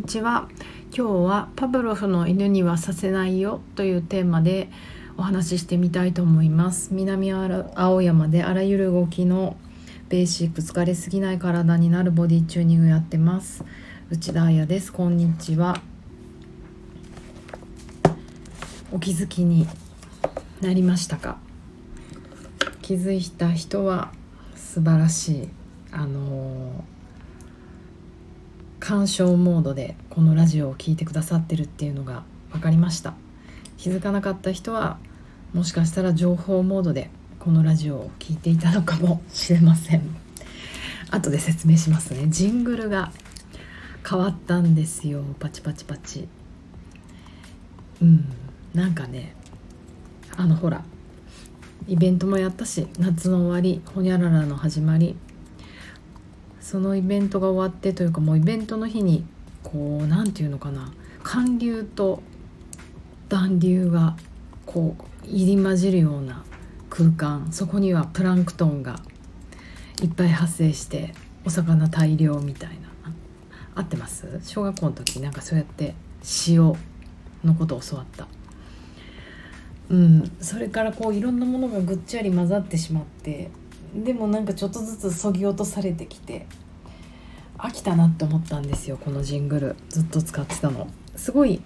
にちは。今日はパブロフの犬にはさせないよというテーマでお話ししてみたいと思います。南青山であらゆる動きのベーシック疲れすぎない体になるボディチューニングやってます。内田彩です。こんにちは。お気づきになりましたか？気づいた人は素晴らしい。あのー鑑賞モードでこのラジオを聴いてくださってるっていうのが分かりました。気づかなかった人はもしかしたら情報モードでこのラジオを聴いていたのかもしれません。後で説明しますね。ジングルが変わったんですよ。パチパチパチ。うん。なんかねあのほらイベントもやったし夏の終わりほにゃららの始まりそのイベントが終わってというかもうイベントの日にこう何て言うのかな。寒流と暖流がこう入り混じるような空間そこにはプランクトンがいっぱい発生してお魚大量みたいな。合ってます？小学校の時なんかそうやって塩のことを教わった。うん。それからこういろんなものがぐっちゃり混ざってしまってでもなんかちょっとずつそぎ落とされてきて飽きたなって思ったんですよこのジングルずっと使ってたの。すごい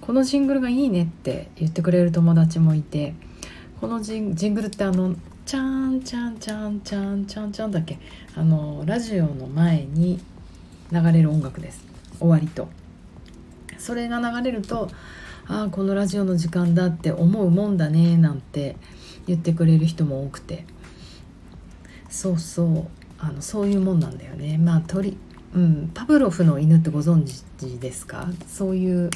このジングルがいいねって言ってくれる友達もいてこのジングルってあの「チャンチャンチャンチャンチャンチャン」だっけ？あのラジオの前に流れる音楽です。終わりと。それが流れるとああこのラジオの時間だって思うもんだねなんて言ってくれる人も多くて。そうそうあのそういうもんなんだよね。まあ鳥うん、パブロフの犬ってご存知ですか？そういう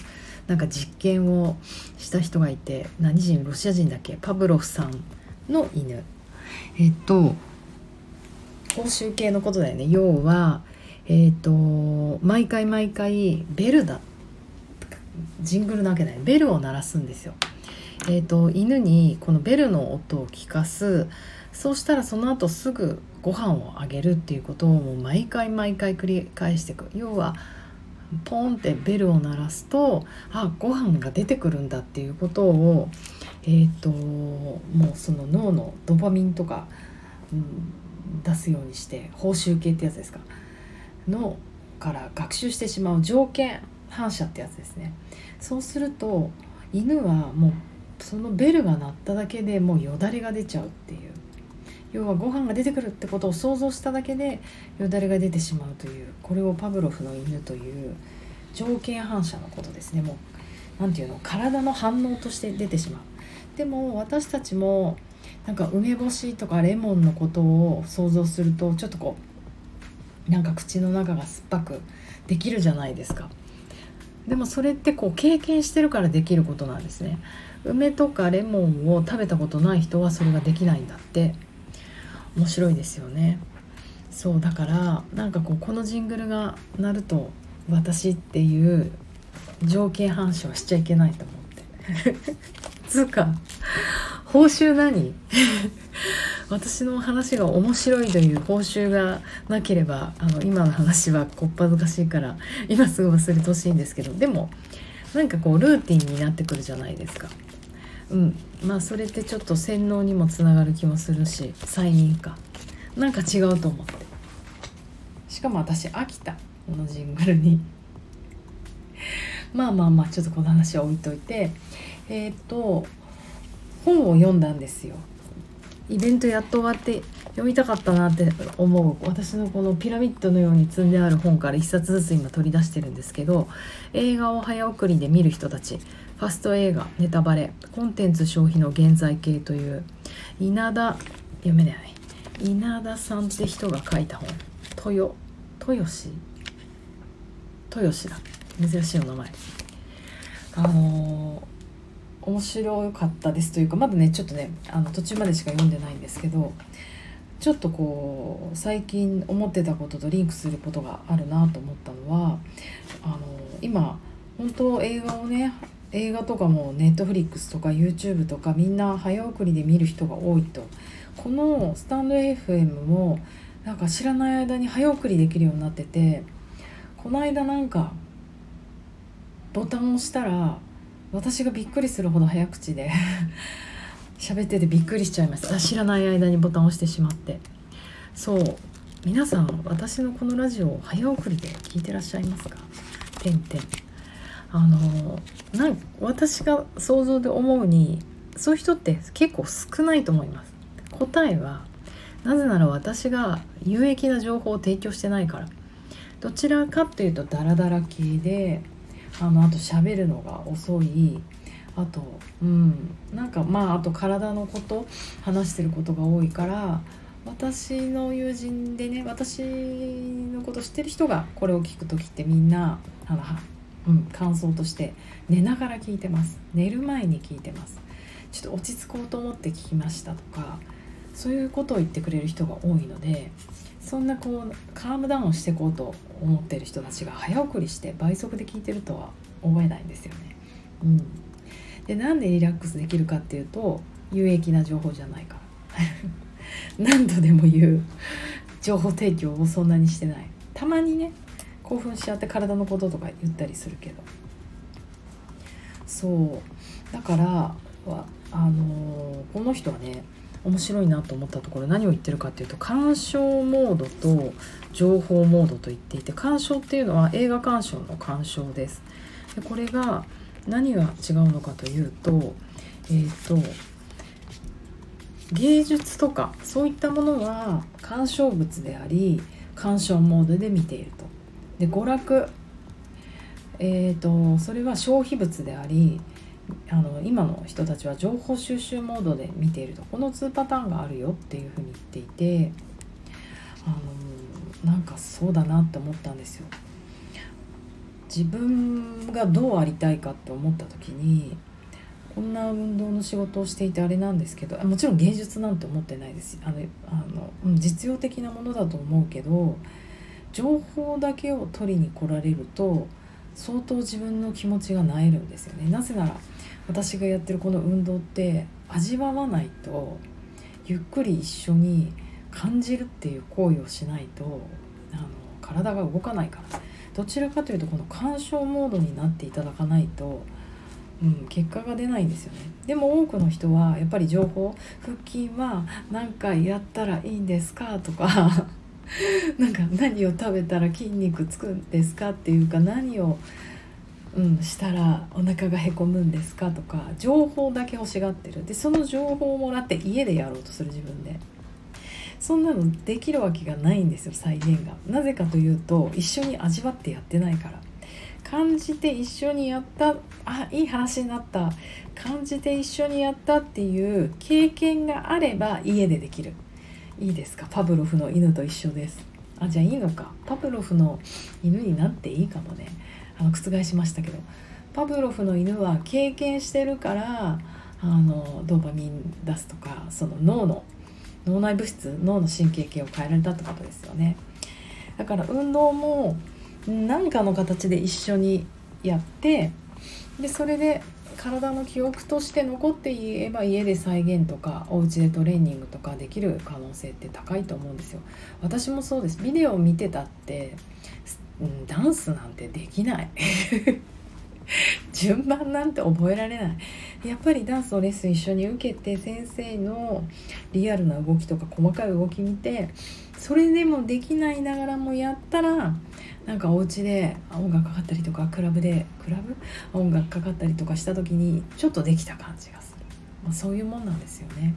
なんか実験をした人がいて何人？ロシア人だっけ？パブロフさんの犬。えっと報酬系のことだよね。要はえっと毎回毎回ベルだ。ジングルなわけないベルを鳴らすんですよ。えっと犬にこのベルの音を聞かすそうしたらその後すぐご飯をあげるっていうことをもう毎回毎回繰り返していく。要はポンってベルを鳴らすとあご飯が出てくるんだっていうことをえっ、ー、ともうその脳のドパミンとか、うん、出すようにして報酬系ってやつですか？のから学習してしまう条件反射ってやつですね。そうすると犬はもうそのベルが鳴っただけでもうよだれが出ちゃうっていう。要はご飯が出てくるってことを想像しただけでよだれが出てしまうというこれをパブロフの犬という条件反射のことですね。もう何て言うの？体の反応として出てしまう。でも私たちもなんか梅干しとかレモンのことを想像するとちょっとこうなんか口の中が酸っぱくできるじゃないですか。でもそれってこう経験してるからできることなんですね。梅とかレモンを食べたことない人はそれができないんだって。面白いですよね。そうだからなんかこうこのジングルが鳴ると私っていう条件反射はしちゃいけないと思って。つうか報酬何？私の話が面白いという報酬がなければあの今の話はこっぱずかしいから今すぐ忘れてほしいんですけどでもなんかこうルーティンになってくるじゃないですかうん。まあそれってちょっと洗脳にもつながる気もするし催眠かなんか違うと思って。しかも私飽きたこのジングルに。まあまあまあちょっとこの話は置いといて。えっ、と本を読んだんですよ。イベントやっと終わって読みたかったなって思う。私のこのピラミッドのように積んである本から1冊ずつ今取り出してるんですけど映画を早送りで見る人たち。ファスト映画ネタバレコンテンツ消費の現在形という稲田読めない。稲田さんって人が書いた本。豊豊志豊志だ。珍しいお名前。あのー、面白かったですというかまだねちょっとねあの途中までしか読んでないんですけどちょっとこう最近思ってたこととリンクすることがあるなと思ったのはあの今本当映画をね映画とかもネットフリックスとか YouTube とかみんな早送りで見る人が多いと。このスタンド FM もなんか知らない間に早送りできるようになっててこの間なんかボタンを押したら私がびっくりするほど早口で 喋っててびっくりしちゃいました知らない間にボタンを押してしまって。そう。皆さん私のこのラジオ早送りで聞いてらっしゃいますか？てんてん。あのなん私が想像で思うにそういう人って結構少ないと思います。答えはなぜなら私が有益な情報を提供してないから。どちらかというとダラダラ系であのあと喋るのが遅い。あとうん。なんかまああと体のこと話してることが多いから私の友人でね私のこと知ってる人がこれを聞く時ってみんなあの、うん、感想として寝ながら聞いてます。寝る前に聞いてます。ちょっと落ち着こうと思って聞きましたとかそういうことを言ってくれる人が多いのでそんなこうカームダウンしていこうと思ってる人たちが早送りして倍速で聞いてるとは思えないんですよね。うん、でなんでリラックスできるかっていうと有益な情報じゃないから。何度でも言う。情報提供をそんなにしてない。たまにね興奮しちゃって体のこととか言ったりするけど。そう。だからはあの、この人はね面白いなと思ったところ何を言ってるかっていうと鑑賞モードと情報モードと言っていて鑑賞っていうのは映画鑑賞の鑑賞です。でこれが何が違うのかというとえ、ー、と芸術とかそういったものは鑑賞物であり鑑賞モードで見ていると。で娯楽。えーと、それは消費物でありあの今の人たちは情報収集モードで見ていると。この2パターンがあるよっていうふうに言っていてあのなんかそうだなって思ったんですよ。自分がどうありたいかって思った時にこんな運動の仕事をしていてあれなんですけどもちろん芸術なんて思ってないです。あのあの実用的なものだと思うけど情報だけを取りに来られると相当自分の気持ちがなえるんですよね。なぜなら私がやってるこの運動って味わわないとゆっくり一緒に感じるっていう行為をしないとあの体が動かないから。どちらかというとこの鑑賞モードになっていただかないと、うん、結果が出ないんですよね。でも多くの人はやっぱり情報腹筋は何回やったらいいんですかとか なんか何を食べたら筋肉つくんですかっていうか何をうん、したらお腹がへこむんですかとか情報だけ欲しがってる。でその情報をもらって家でやろうとする自分で。そんなのできるわけがないんですよ再現が。なぜかというと一緒に味わってやってないから。感じて一緒にやったあいい話になった。感じて一緒にやったっていう経験があれば家でできる。いいですか？パブロフの犬と一緒です。あじゃあいいのか。パブロフの犬になっていいかもね。あの覆しましたけど。パブロフの犬は経験してるからあのドーパミン出すとかその脳の脳内物質脳の神経系を変えられたってことですよね。だから運動も何かの形で一緒にやってでそれで体の記憶として残っていえば家で再現とかお家でトレーニングとかできる可能性って高いと思うんですよ。私もそうです。ビデオを見てたってダンスなんてできない。順番なんて覚えられない。やっぱりダンスのレッスン一緒に受けて先生のリアルな動きとか細かい動き見てそれでもできないながらもやったらなんかお家で音楽かかったりとかクラブでクラブ音楽かかったりとかした時にちょっとできた感じがする、まあ、そういうもんなんですよね。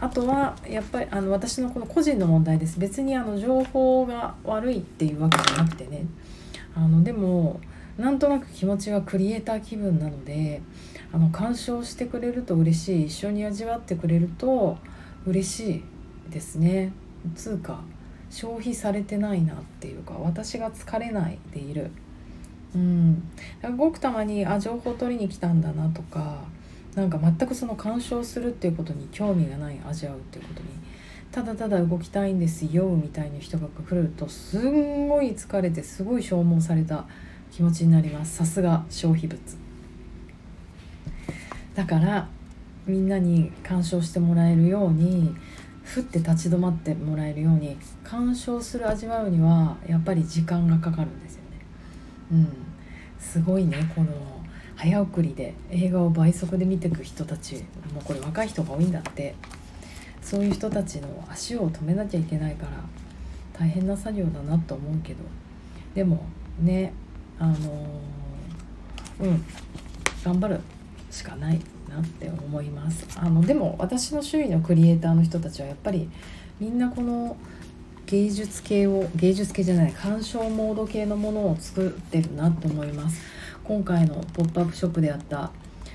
あとはやっぱりあの私のこの個人の問題です。別にあの情報が悪いっていうわけじゃなくてね。あのでもなんとなく気持ちはクリエイター気分なのであの鑑賞してくれると嬉しい一緒に味わってくれると嬉しいですね。つうか消費されてないなっていうか私が疲れないでいる。うん。ごくたまにあ情報取りに来たんだなとかなんか全くその鑑賞するっていうことに興味がない味わうっていうことに。ただただ動きたいんですよみたいな人が来るとすんごい疲れてすごい消耗された気持ちになります。さすが消費物。だからみんなに鑑賞してもらえるようにふって立ち止まってもらえるように鑑賞する味わうにはやっぱり時間がかかるんですよね。うん、すごいねこの早送りで映画を倍速で見てく人たち。もうこれ若い人が多いんだって。そういう人たちの足を止めなきゃいけないから大変な作業だなと思うけど。でもねあのうん頑張るしかないなって思います。あのでも私の周囲のクリエイターの人たちはやっぱりみんなこの芸術系を芸術系じゃない鑑賞モード系のものを作ってるなと思います。今回のポップアップショップであった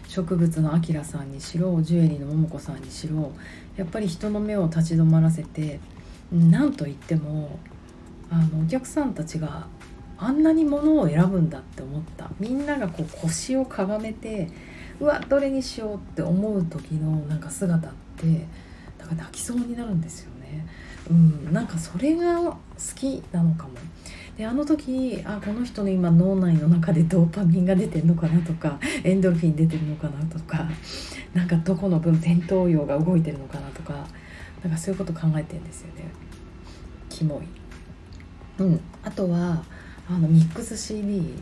植物のあきらさんにしろジュエリーの桃子さんにしろやっぱり人の目を立ち止まらせて何と言ってもあのお客さんたちがあんなに物を選ぶんだって思ったみんながこう腰をかがめてうわどれにしようって思う時のなんか姿ってなんか泣きそうになるんですよね。うん、なんかそれが好きなのかも。であの時あこの人の今脳内の中でドーパミンが出てるのかなとかエンドルフィン出てるのかなとかなんかどこの分前頭葉が動いてるのかなとかなんかそういうこと考えてんですよね。キモい。うん、あとはあのミックス CD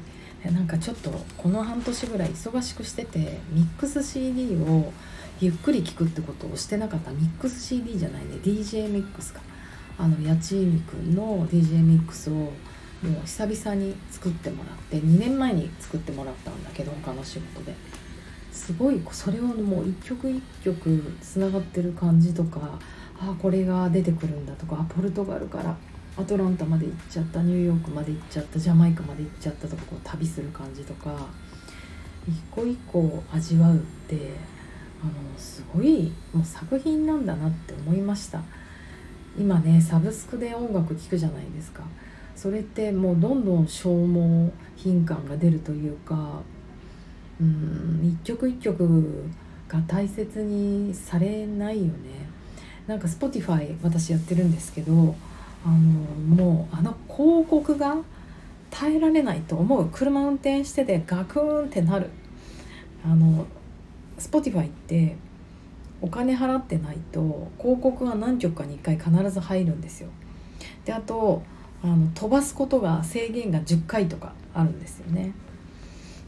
なんかちょっとこの半年ぐらい忙しくしててミックス CD をゆっくり聴くってことをしてなかった。ミックス CD じゃないね。DJ ミックスか。あの八千海くんの DJ ミックスをもう久々に作ってもらって2年前に作ってもらったんだけど他の仕事で。すごいそれをもう一曲一曲つながってる感じとかあこれが出てくるんだとかポルトガルからアトランタまで行っちゃったニューヨークまで行っちゃったジャマイカまで行っちゃったとかこう旅する感じとか一個一個味わうってあのすごいもう作品なんだなって思いました。今ねサブスクで音楽聴くじゃないですか。それってもうどんどん消耗品感が出るというかうん一曲一曲が大切にされないよね。なんか Spotify 私やってるんですけどあのもうあの広告が耐えられないと思う。車運転しててガクーンってなる。あの Spotify ってお金払ってないと広告が何曲かに1回必ず入るんですよ。であとあの飛ばすことが制限が10回とかあるんですよね。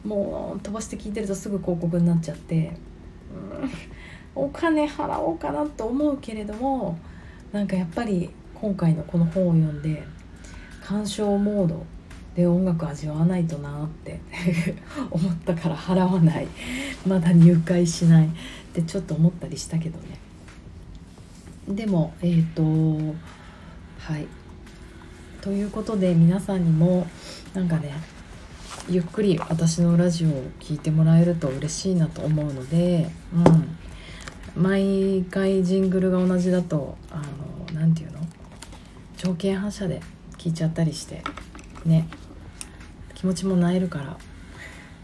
もう飛ばして聞いてるとすぐ広告になっちゃってうんお金払おうかなと思うけれどもなんかやっぱり今回のこの本を読んで鑑賞モードで音楽味わわないとなって 思ったから払わない。まだ入会しない。ってちょっと思ったりしたけどね。でもえっ、ー、とはい。ということで皆さんにもなんかねゆっくり私のラジオを聴いてもらえると嬉しいなと思うので、うん、毎回ジングルが同じだとあの条件反射で聞いちゃったりしてね。気持ちもなえるから。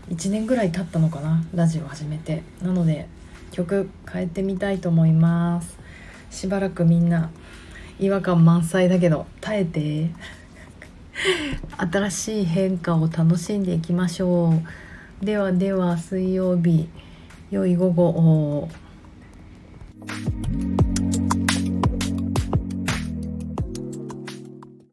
1年ぐらい経ったのかなラジオ始めて。なので曲変えてみたいと思います。しばらくみんな違和感満載だけど耐えて。新しい変化を楽しんでいきましょう。ではでは水曜日良い午後を。